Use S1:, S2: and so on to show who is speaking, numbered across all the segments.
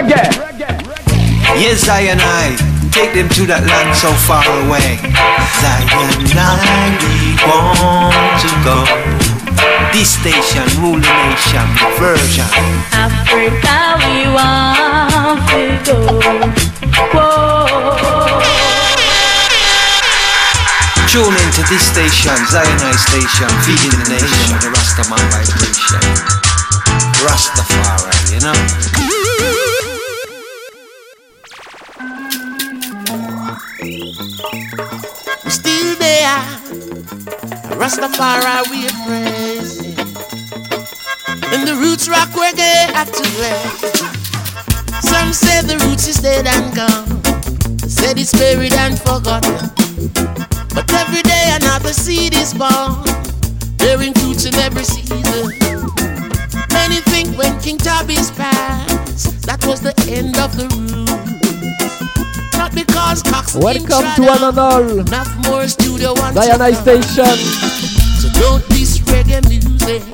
S1: reggae.
S2: Yes, I and I take them to that land so far away. Zion, I we want to go. This station, ruling nation, version.
S3: Africa, we want to go. Whoa.
S2: Tune into this station, Zion High station, feeding the nation with the Rastaman vibration. Rastafari, you know.
S4: There. Rastafari we are praising. And the roots rock reggae to play. Some say the roots is dead and gone. Said it's buried and forgotten. But every day another seed is born, bearing fruits in every season. Many think when King Tubby's passed, that was the end of the roots. Not because Cox
S1: Welcome to one and all.
S4: Enough more studio one
S1: Diana Station.
S4: So don't diss reggae music.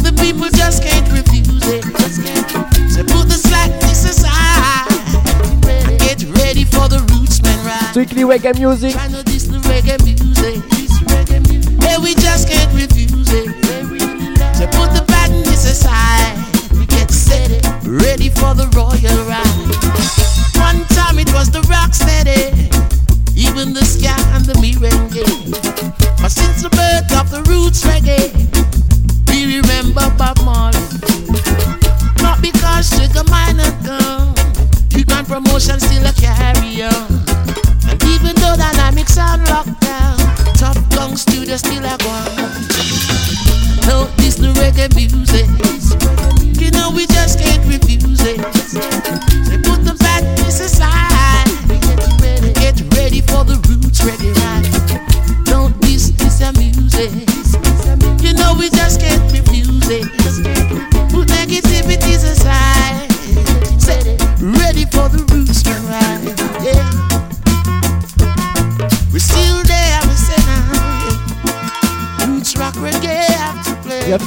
S4: The people just can't refuse it. So put the slackness aside and get ready for the rootsman ride.
S1: Strictly reggae music.
S4: Try to diss the reggae music. Hey, we just can't refuse it. So put the badness aside. We get set it, ready for the royal ride. One time it was the rock steady, even the ska and the merengue. But since the birth of the roots reggae, we remember Bob Marley. Not because Sugar Minott gone, you promotion still a carry on.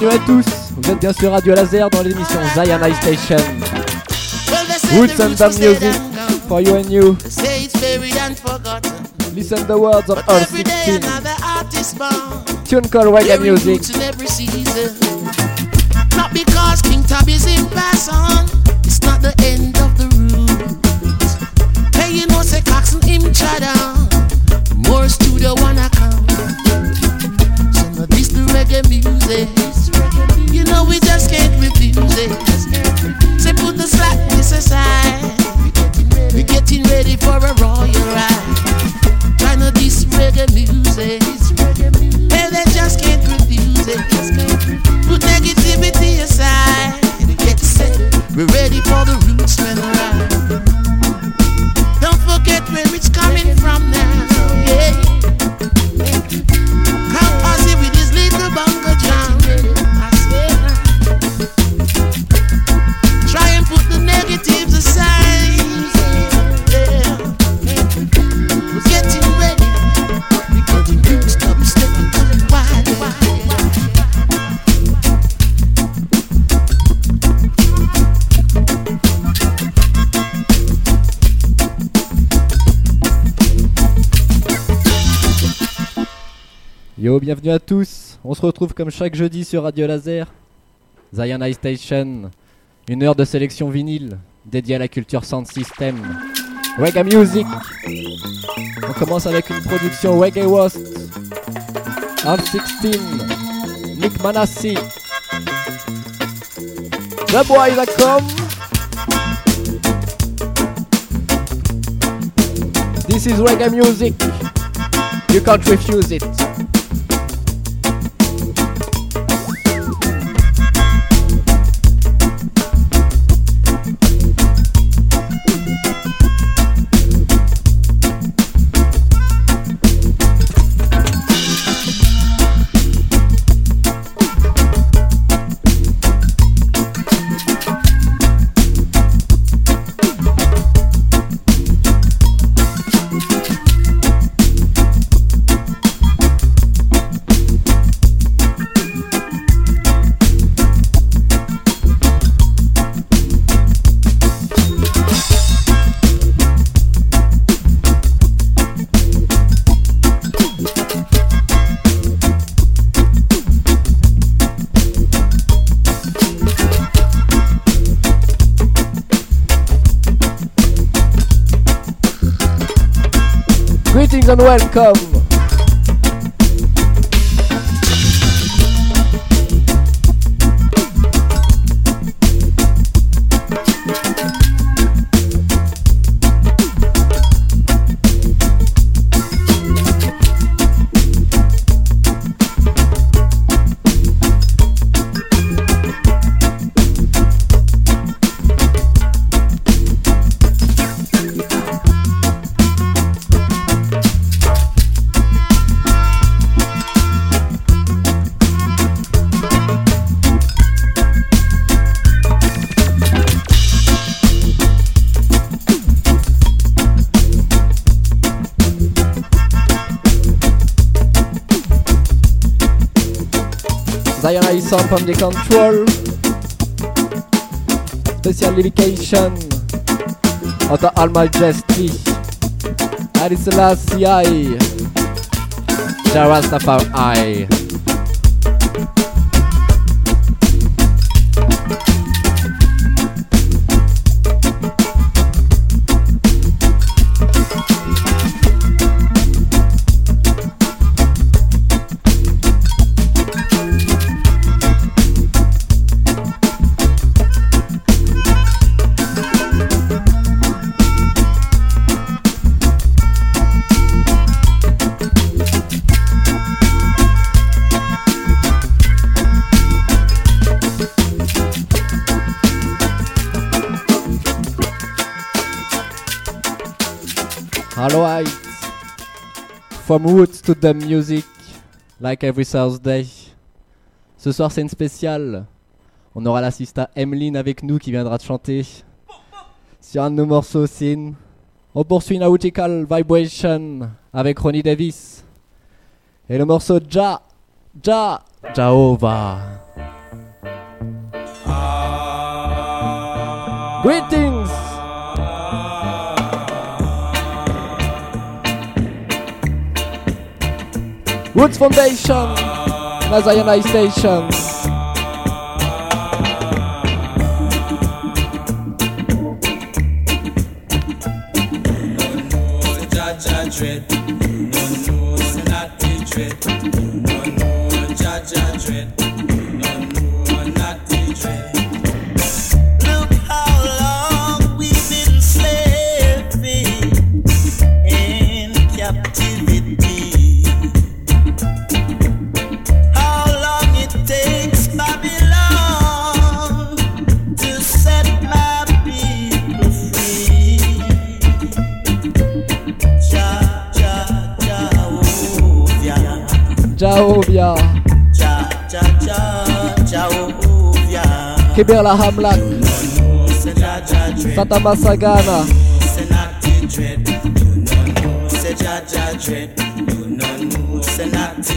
S1: Bienvenue à tous. Vous êtes bien sur Radio Laser dans l'émission Zion High Station.
S4: Well, they say
S1: Roots
S4: the
S1: and
S4: roots
S1: the
S4: was dead
S1: music
S4: and gone.
S1: for you and you.
S4: They say it's buried and forgotten.
S1: Listen the words of
S4: But
S1: all
S4: every day
S1: 16.
S4: another artist born.
S1: Tune called reggae
S4: Bearing
S1: music. Bienvenue à tous. On se retrouve comme chaque jeudi sur Radio Laser. Zion High Station. Une heure de sélection vinyle dédiée à la culture sound system. Reggae music. On commence avec une production Reggae Wast. Half 16. Nick Manassi. The are come. This is reggae music. You can't refuse it. And welcome. Sound from the control. Special dedication of the All Majesty. Haile Selassie. Jarastafari. Alright. From roots to the music, like every Thursday. Ce soir, c'est une spéciale. On aura l'assista Emeline avec nous qui viendra de chanter sur un de nos morceaux Sin. On poursuit Nautical Vibration avec Ronnie Davis. Et le morceau Ja, Ja, Jahova. Greetings! Roots Foundation, Nazayana Station. Kibela
S5: dread. Satta Massagana, dread, you no know. Dread, you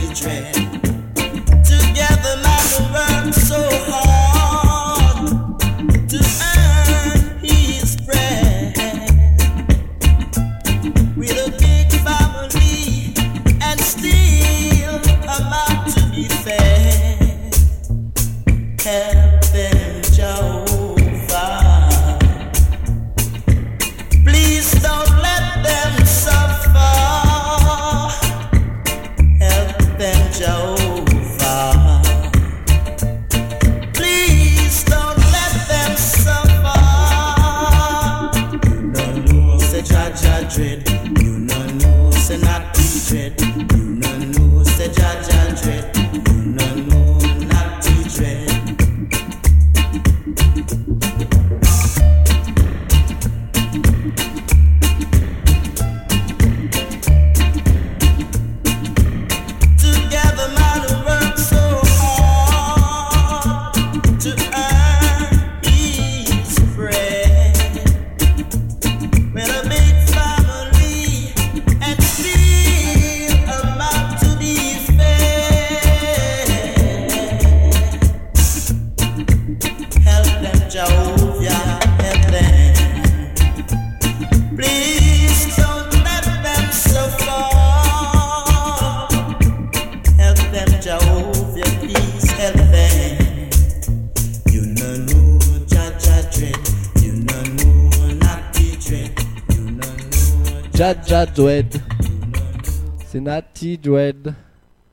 S5: dread. You no know, say not be dread.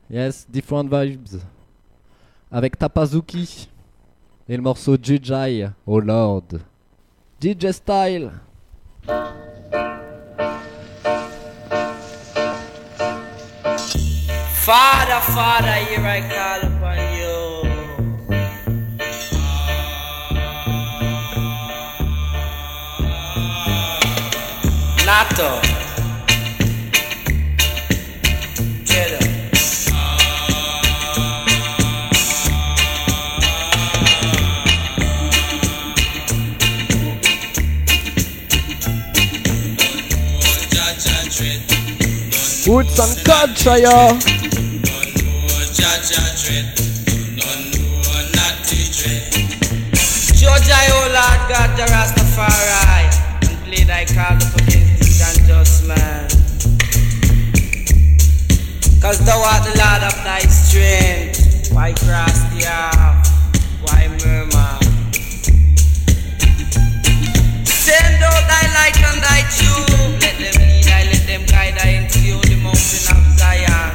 S1: Yes, Different Vibes. Avec Tapazuki. Et le morceau Jujai, Oh Lord. DJ Style.
S6: Father, Father, here I call upon you. Nato.
S1: Woods and Codshire.
S6: Georgia, oh Lord God, the Rastafari, and play thy call up against these unjust man. Cause thou art the Lord of thy strength. Why cross the earth? Why murmur? Send out thy light and thy tube. Let them lead I, let them guide I into the holy mountain of Zion.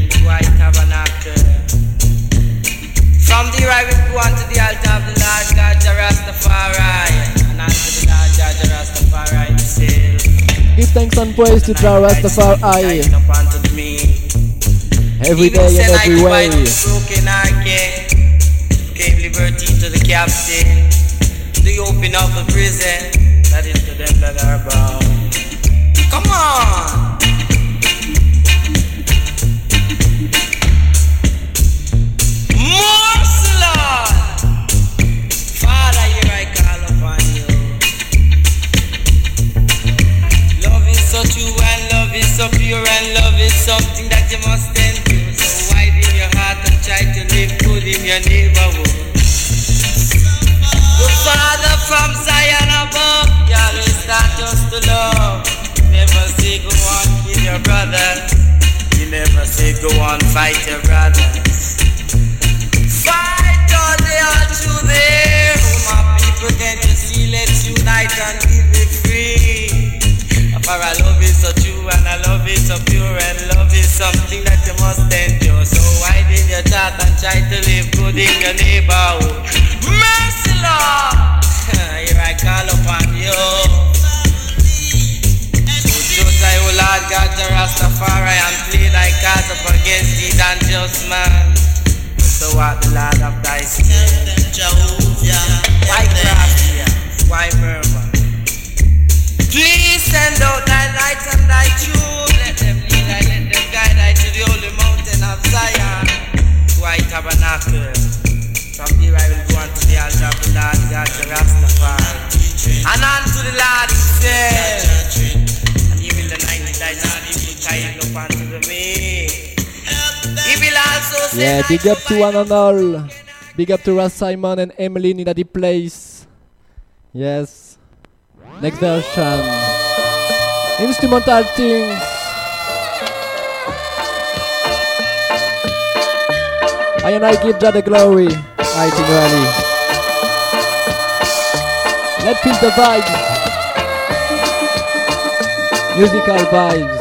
S6: Into thy tabernacle. From the I will go unto the altar of the Lord God, Rastafari. And unto the Lord God, the Rastafari himself.
S1: Give thanks and praise to Jah Rastafari. Every day and every way.
S6: buy the broken hearted, gave liberty to the captain, the open of the prison, that is to them that are bound. Come on! Go on kill your brother. You never say good one, fight your brother. Against these unjust man. So art the Lord of thy. Why craft? Why murmur? Please send out thy light and thy truth. Let them lead I, let them guide I to the holy mountain of Zion. To tabernacle. From here I will go unto the altar of the Lord the Rastafari. And unto the Lord himself. And he will anoint thy Lord, he will tie up unto the me.
S1: Yeah, big up to one and all. Big up to Ras Symon and Emily in the place. Yes. Next version. Instrumental things. I and I give Jah the glory. I think really. Let's feel the vibes. Musical vibes.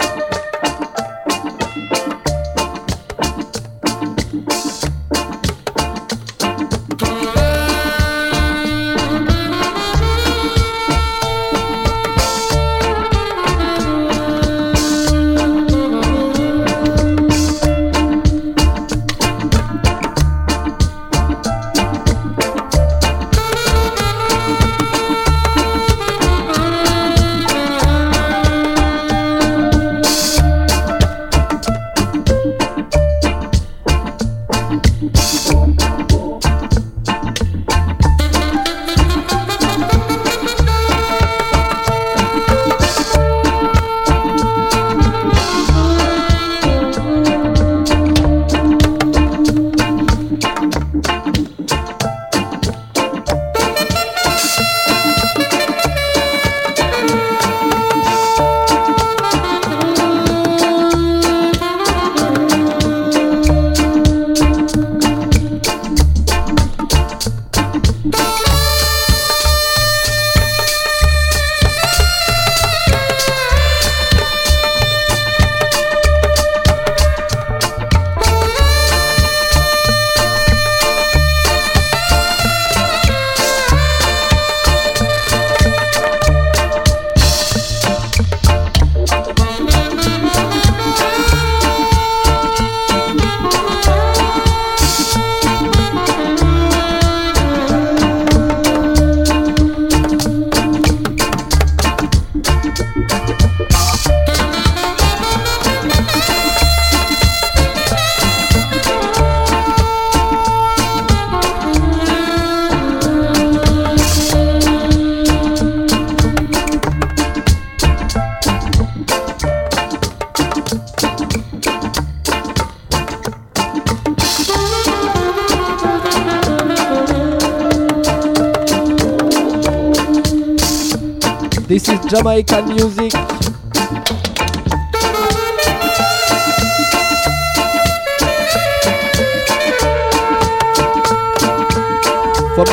S1: Jamaican music. From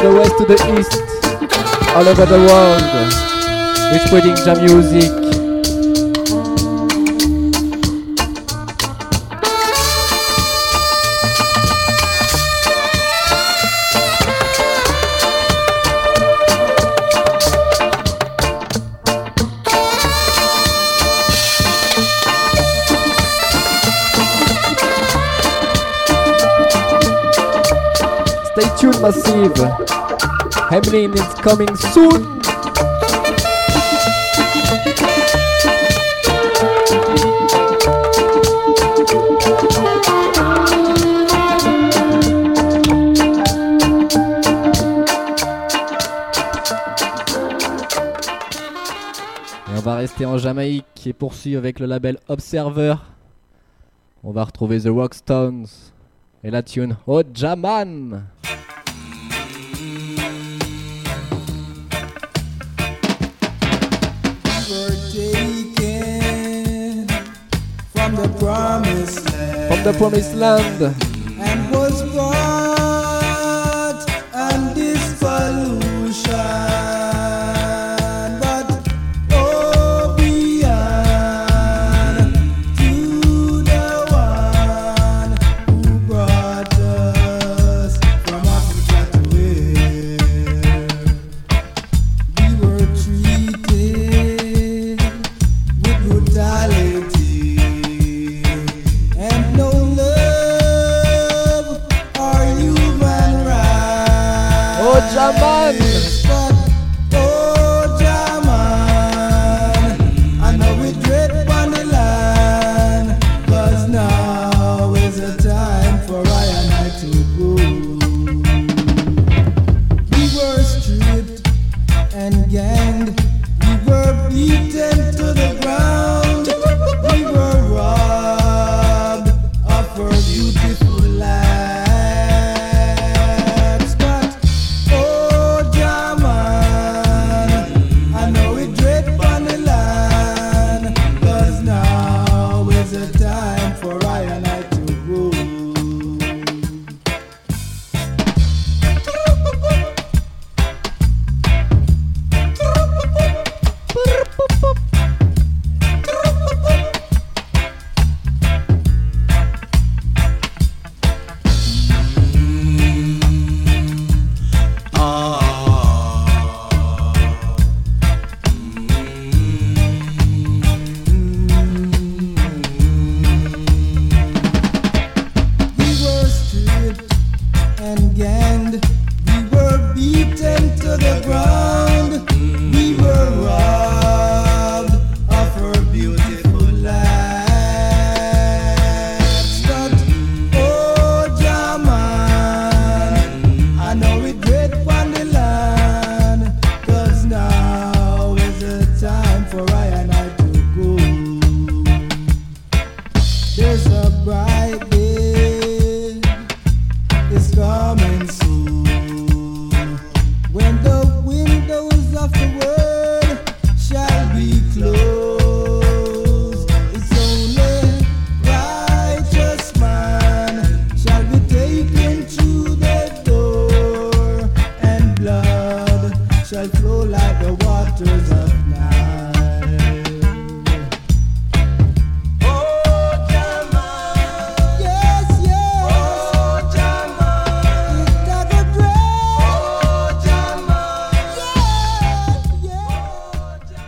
S1: the west to the east, all over the world, we're spreading jam music. massive. Hemlin is coming soon. Et on va rester en Jamaïque et poursuivre avec le label Observer. On va retrouver The Rockstones et la tune Oh Jaman.
S7: From the promised land.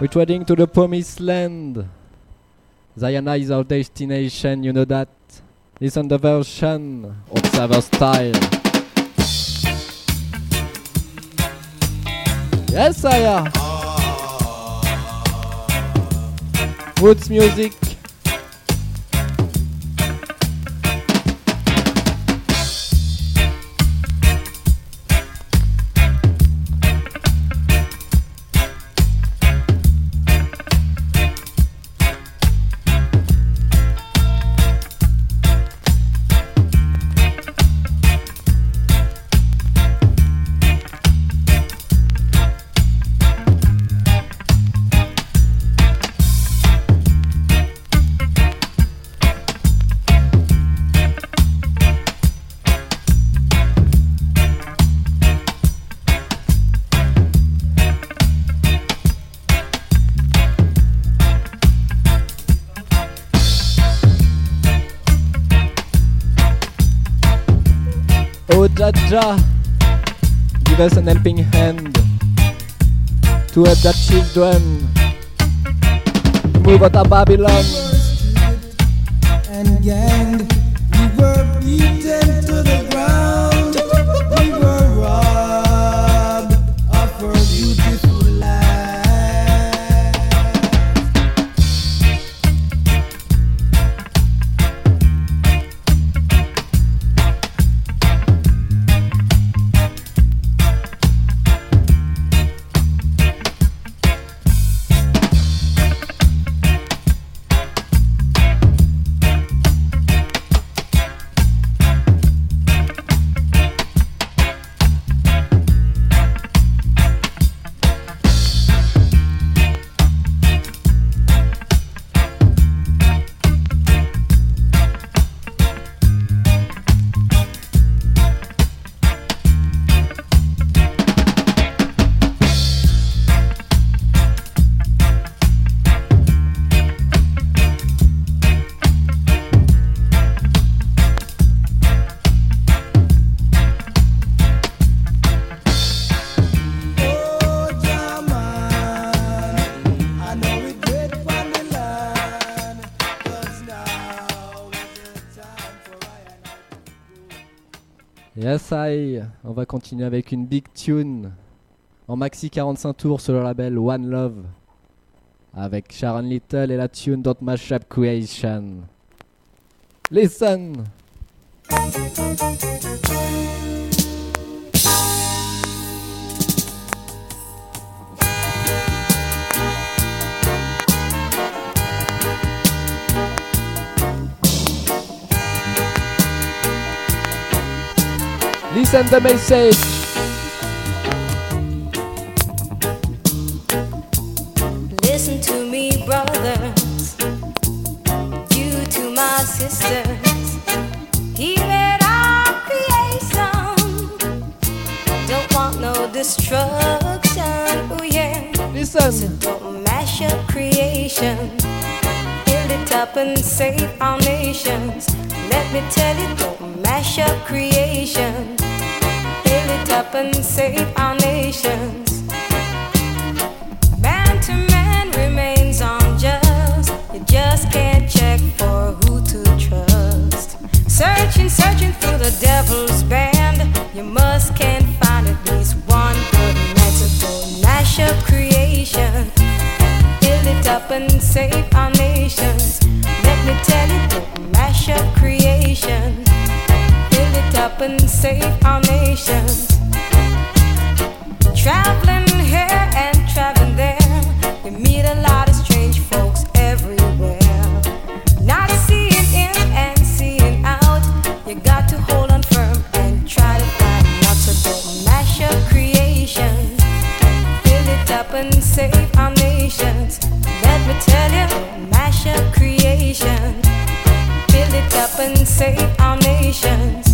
S7: We're trading to the
S1: promised land? Zion is our destination, you know that. Listen the version, of observer style. Yes, Aya. Woods music. Give us an helping hand to help the children move out of Babylon. Continuer avec une big tune en maxi 45 tours sur le label One Love avec Sharon Little et la tune Don't Mash Up Creation. Listen!
S8: It up creation. He lit up and save our nations. Let me tell you, don't mash up creation. Build it up and save our nations. Man to man remains unjust. You just can't check for who to trust. Searching, searching through the devil's band. You must can't find at least one good man to go mash up creation. Build it up and save our nations. Let me tell you, up creation. Build it up and save our nations. Traveling here and traveling there, you meet a lot of strange folks everywhere. Not seeing in and seeing out, you got to hold on firm and try to find out. So don't mash up creation, build it up and save our nations. Let me tell you, mash up creation, build it up and save our nations.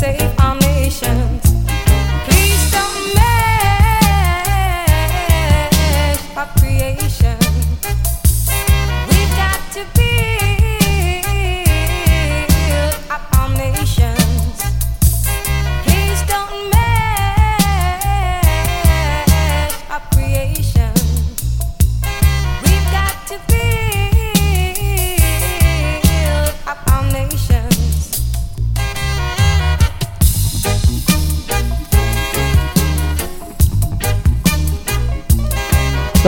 S8: Up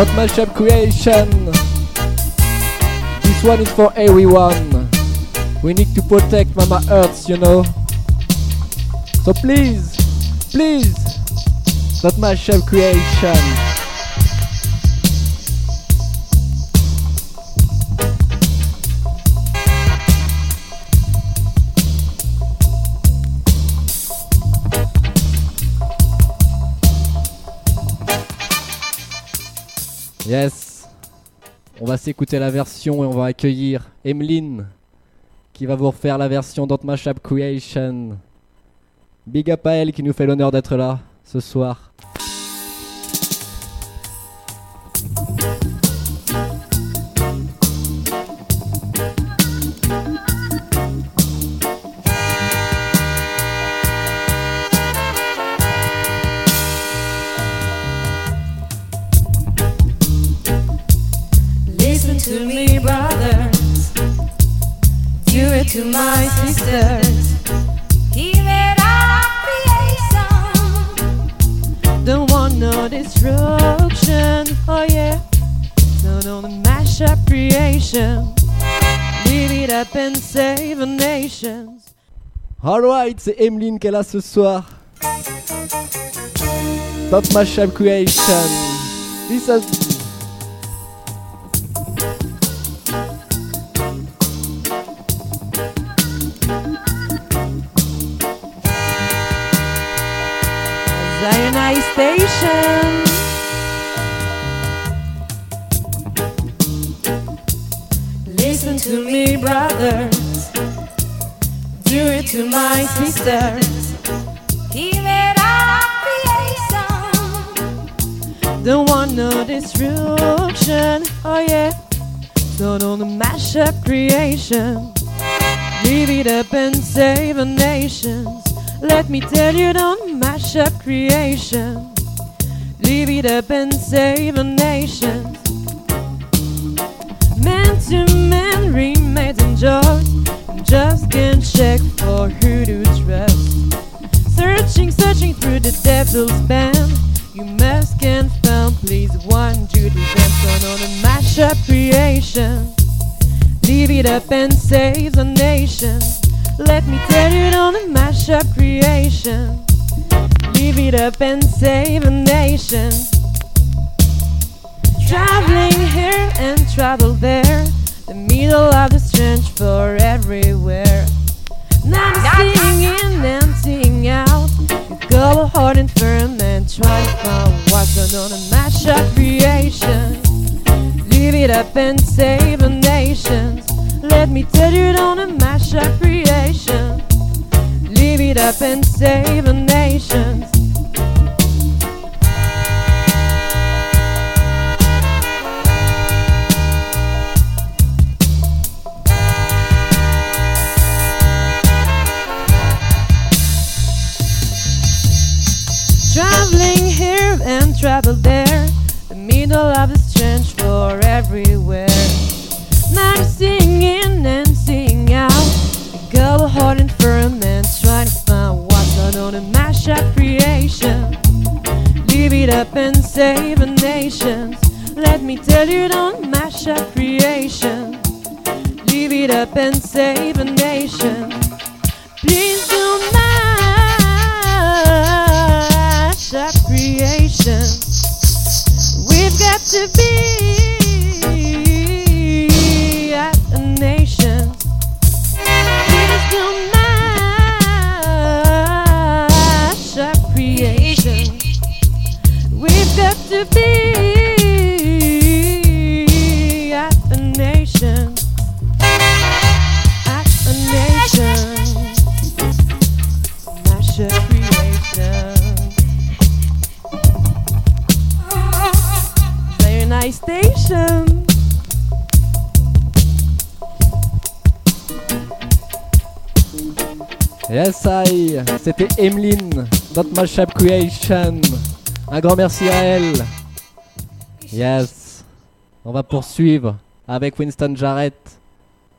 S8: Mash up creation.
S1: This one is for everyone. We need to protect Mama Earth, you know. So please, please, don't mash up creation. Yes. On va s'écouter la version et on va accueillir Emeline qui va vous refaire la version Don't Mashup Creation. Big up à elle qui nous fait l'honneur d'être là ce soir.
S8: To my sisters. Give it our creation.
S9: Don't want no destruction. Oh yeah. No, no, the mash up creation. Leave it up and save the nations.
S1: Alright, c'est Emeline qu'elle a ce soir. Top Mashup Creation. Listen.
S9: Zionite Station.
S8: Listen to me, brothers. Do it to my sisters. Give it our creation.
S9: Don't want no destruction. Oh yeah. Don't on the mash up creation. Leave it up and save the nations. Let me tell you, don't mash up creation. Leave it up and save the nations. Man to man, remains and just, just can't check for who to trust. Searching, searching through the devil's band. You must can found, please one to them. Turn on a mashup creation. Leave it up and save the nation. Let me tell you on a mashup creation. Leave it up and save a nation. Traveling here and travel there. The middle of the strange for everywhere. Now I'm in and seeing out. Go hard and firm and try to find what's on a mashup creation. Leave it up and save the nations. Let me tell you on a mashup creation. Leave it up and save the nations. Traveling here and travel there, the middle of the strange for everywhere. Now I'm seeing what's on a mashup creation. Leave it up and save a nation. Let me tell you, don't mash up creation. Leave it up and save a nation. Please don't mash up creation. We've got to be at the nation. Please don't Be at nation. At nation. Creation. Very nice station.
S1: Yes, I. C'était Emeline, Dot Mashup Creation. Un grand merci à elle. Yes. On va poursuivre avec Winston Jarrett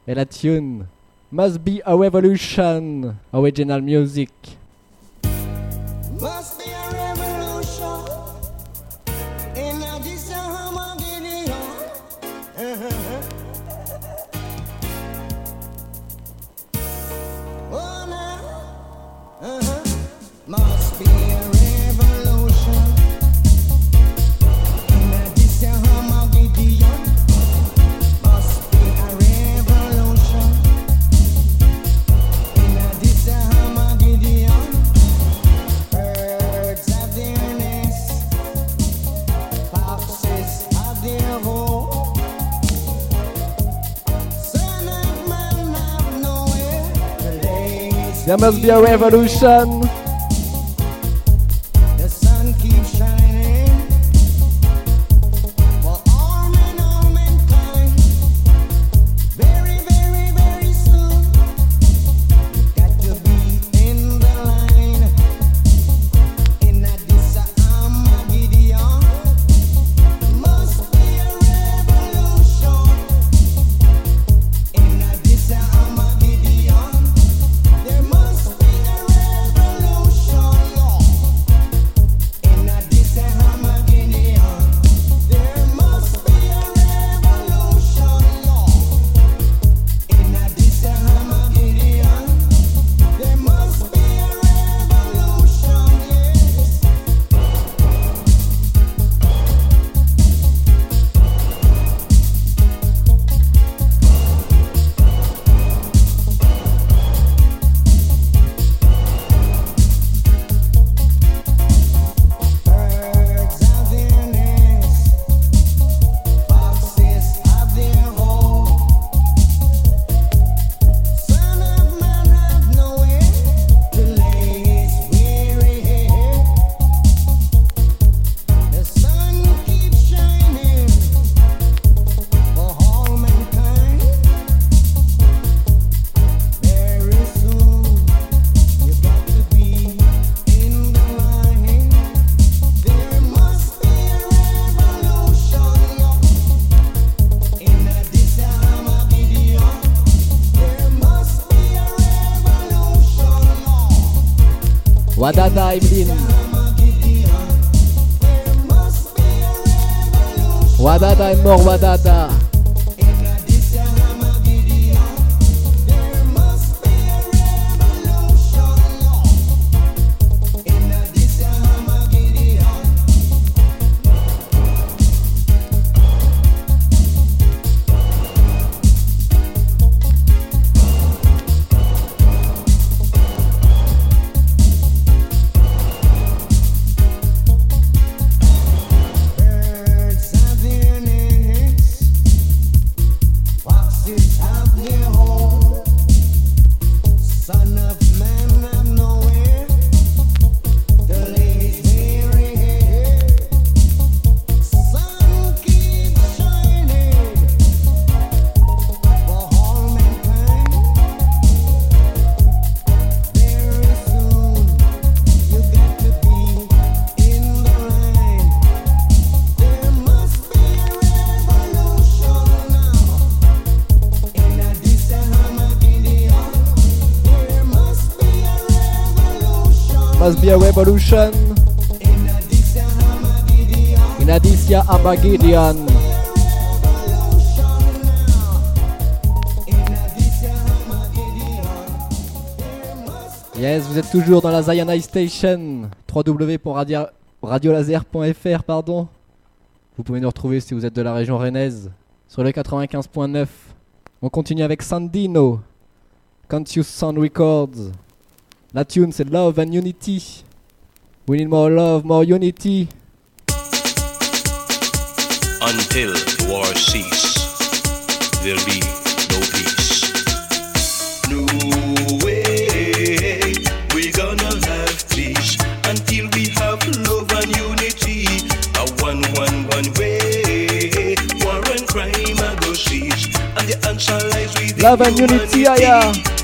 S1: et la tune Must Be a Revolution, Original Music. There must be a revolution.
S10: ועדת העבדים. ودادا النور ودادا Revolution. In Aditya Yes,
S1: vous êtes toujours dans la Zionai Station. www.radiolaser.fr, pardon. Vous pouvez nous retrouver si vous êtes de la région rennaise sur le 95.9. On continue avec Sandino. Can't Sound Records. La tune c'est Love and Unity. We need more love, more unity.
S11: Until war cease, there'll be no peace. No way we're gonna have peace until we have love and unity. A one, one, one way. War and crime are go and the answer lies within.
S1: Love and unity,
S11: yeah.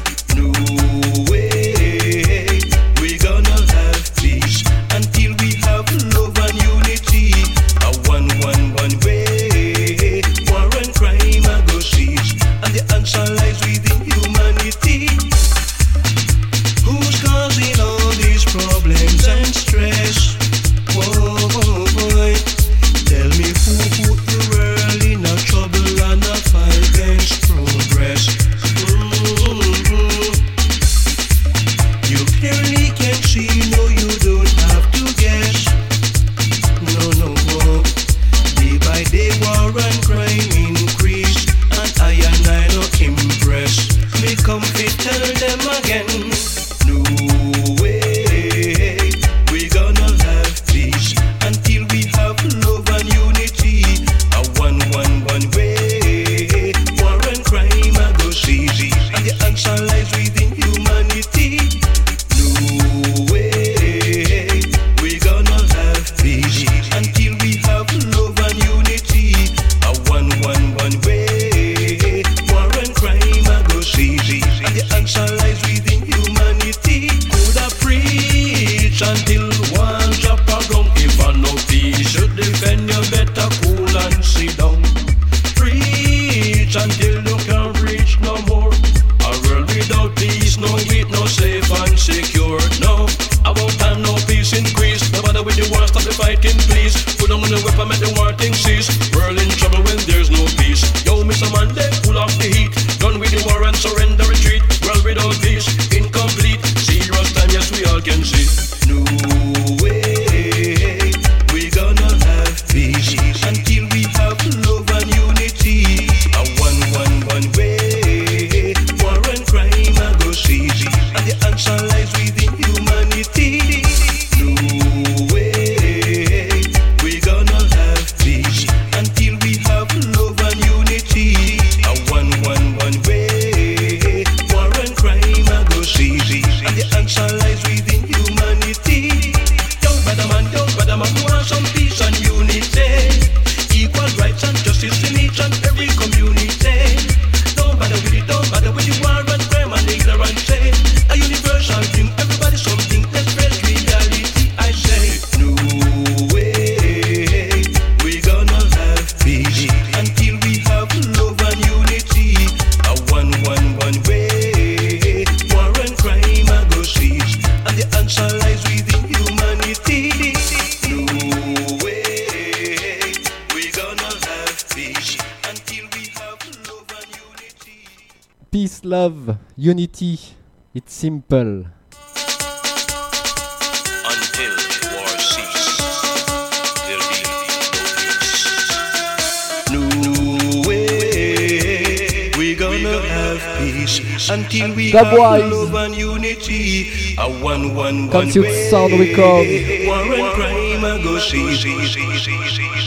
S11: Simple.
S1: until we Dub have
S11: wise.
S1: love and unity. A one one one way.
S11: sound record.
S1: War and crime are go see.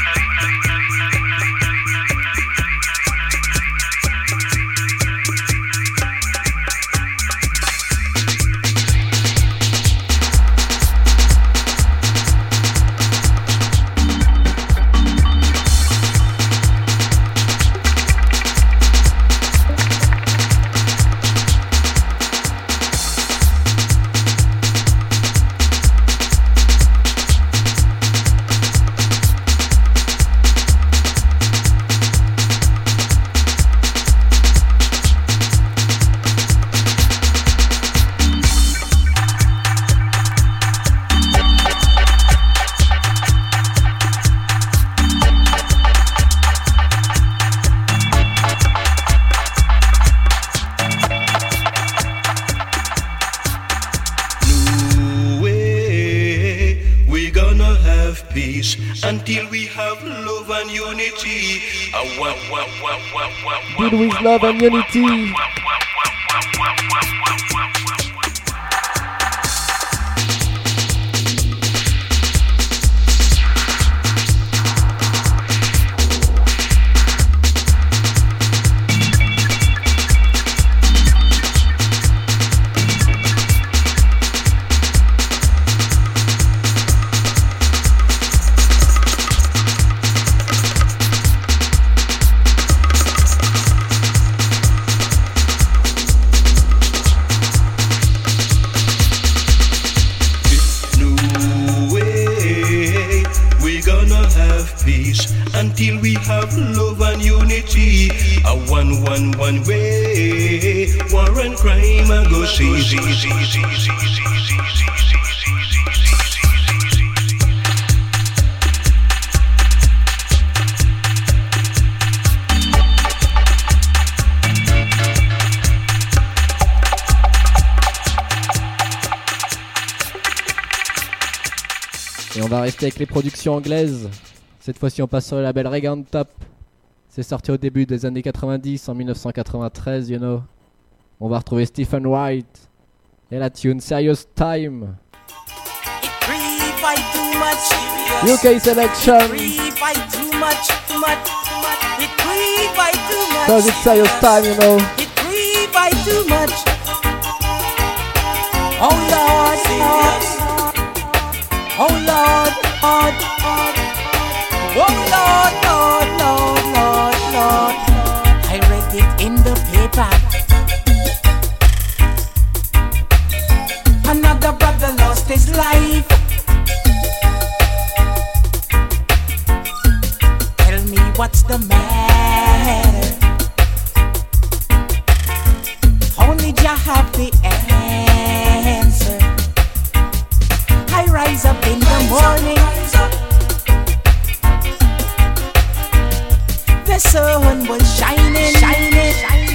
S1: Unity.
S11: avec les productions anglaises. Cette fois-ci, on passe sur le label Regan Top. C'est sorti au début des années 90, en 1993, you know. On va retrouver Stephen White et la tune Serious Time. UK Selection. Cause it's serious time, you know.
S12: too much. Oh Lord. oh Lord. Oh Lord, Lord, Lord, Lord, Lord. I read it in the paper. Another brother lost his life. Tell me what's the matter. Only Jah have the answer. I rise up in the morning. Professor one was shining, shining, shining.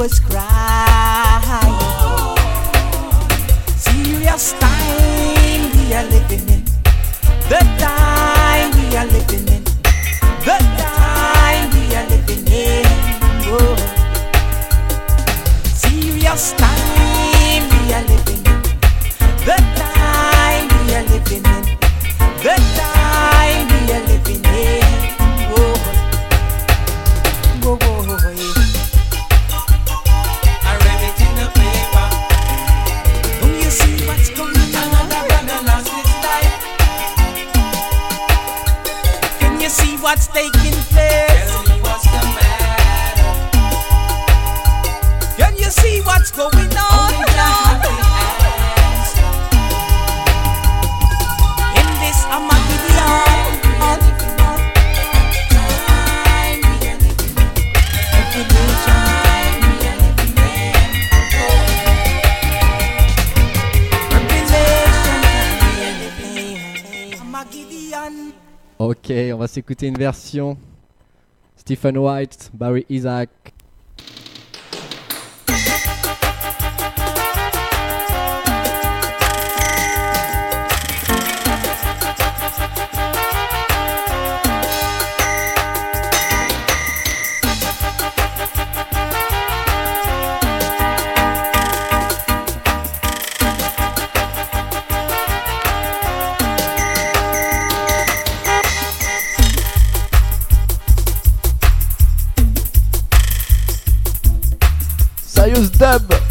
S12: was crying.
S1: écouter une version. Stephen White, Barry Isaac, Serious dub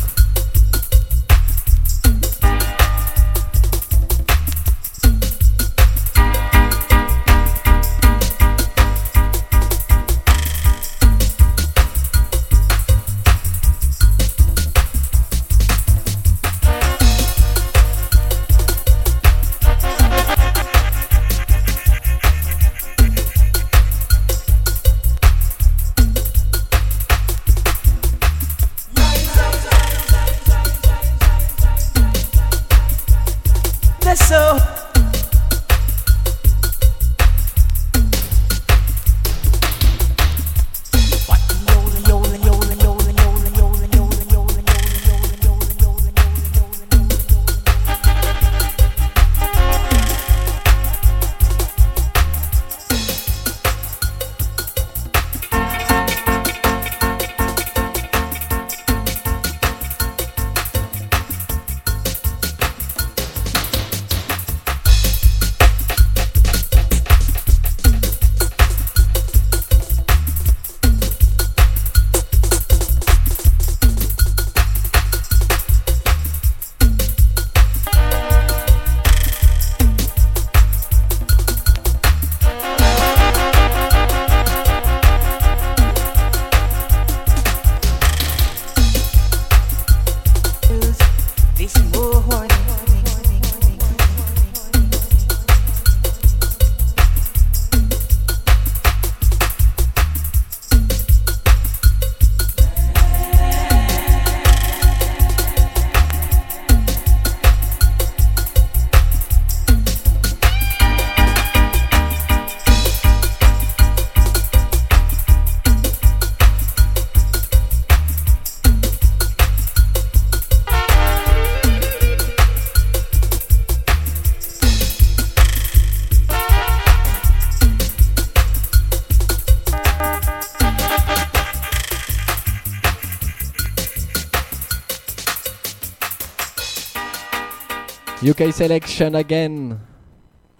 S13: UK Selection again.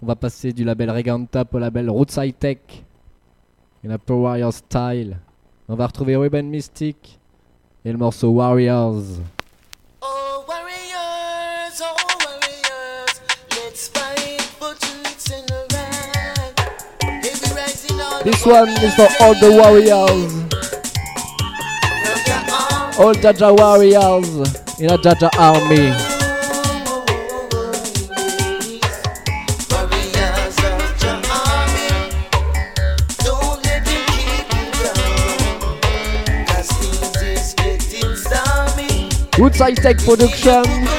S13: On va passer du label Reganta au label Rootside Tech. Il a Warrior Style. On va retrouver Ruben Mystic et le morceau Warriors. This one is for all the warriors. All Jaja warriors in a Jaja army. Good Size Tech Production.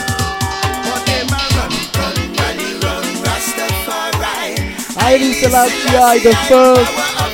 S1: Haile Selassie the
S13: first.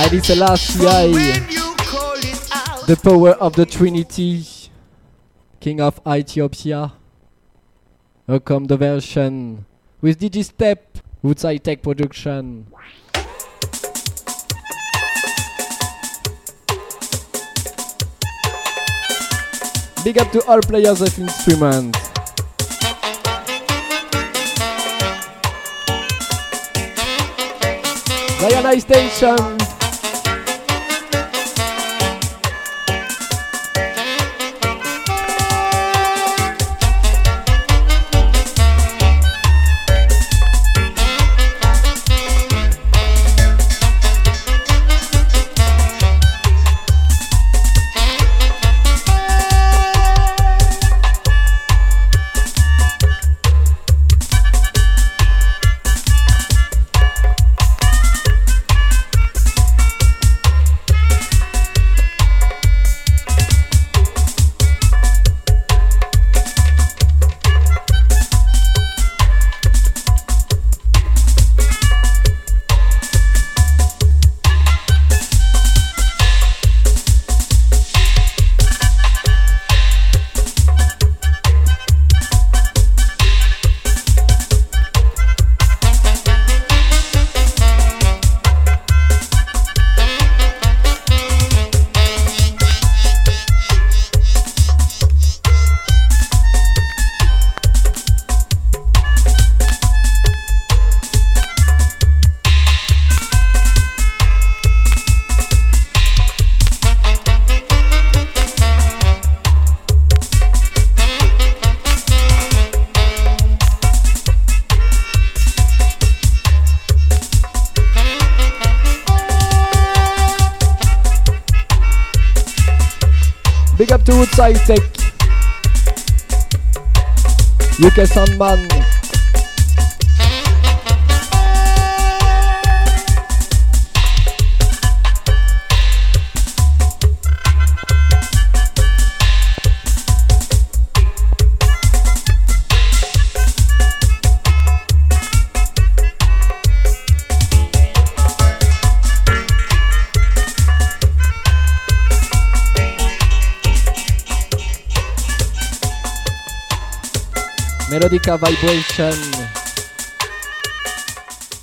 S1: Haile Selassie, the power of the Trinity, King of Ethiopia. Welcome the version with Digistep, Woodside Tech Production. Big up to all players of instruments. Diana Station. Woodside Tech. UK Sandman. Melodica Vibration.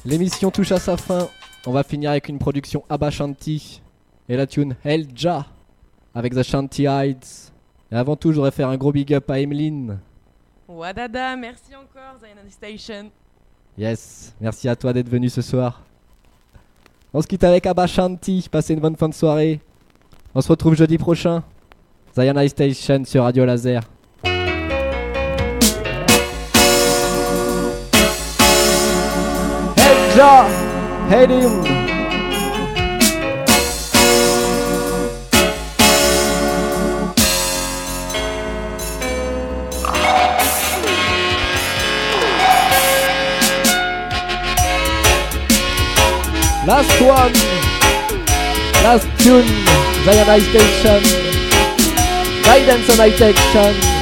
S1: L'émission touche à sa fin. On va finir avec une production Abba Shanti et la tune Helja avec The Shanty Heights. Et avant tout, je voudrais faire un gros big up à Emeline.
S9: Wadada, merci encore, Zion Station.
S1: Yes, merci à toi d'être venu ce soir. On se quitte avec Abba Shanti. Passez une bonne fin de soirée. On se retrouve jeudi prochain. Zion Station sur Radio Laser. Hit him. Last one. Last tune. Zion Station. Guidance on High Action.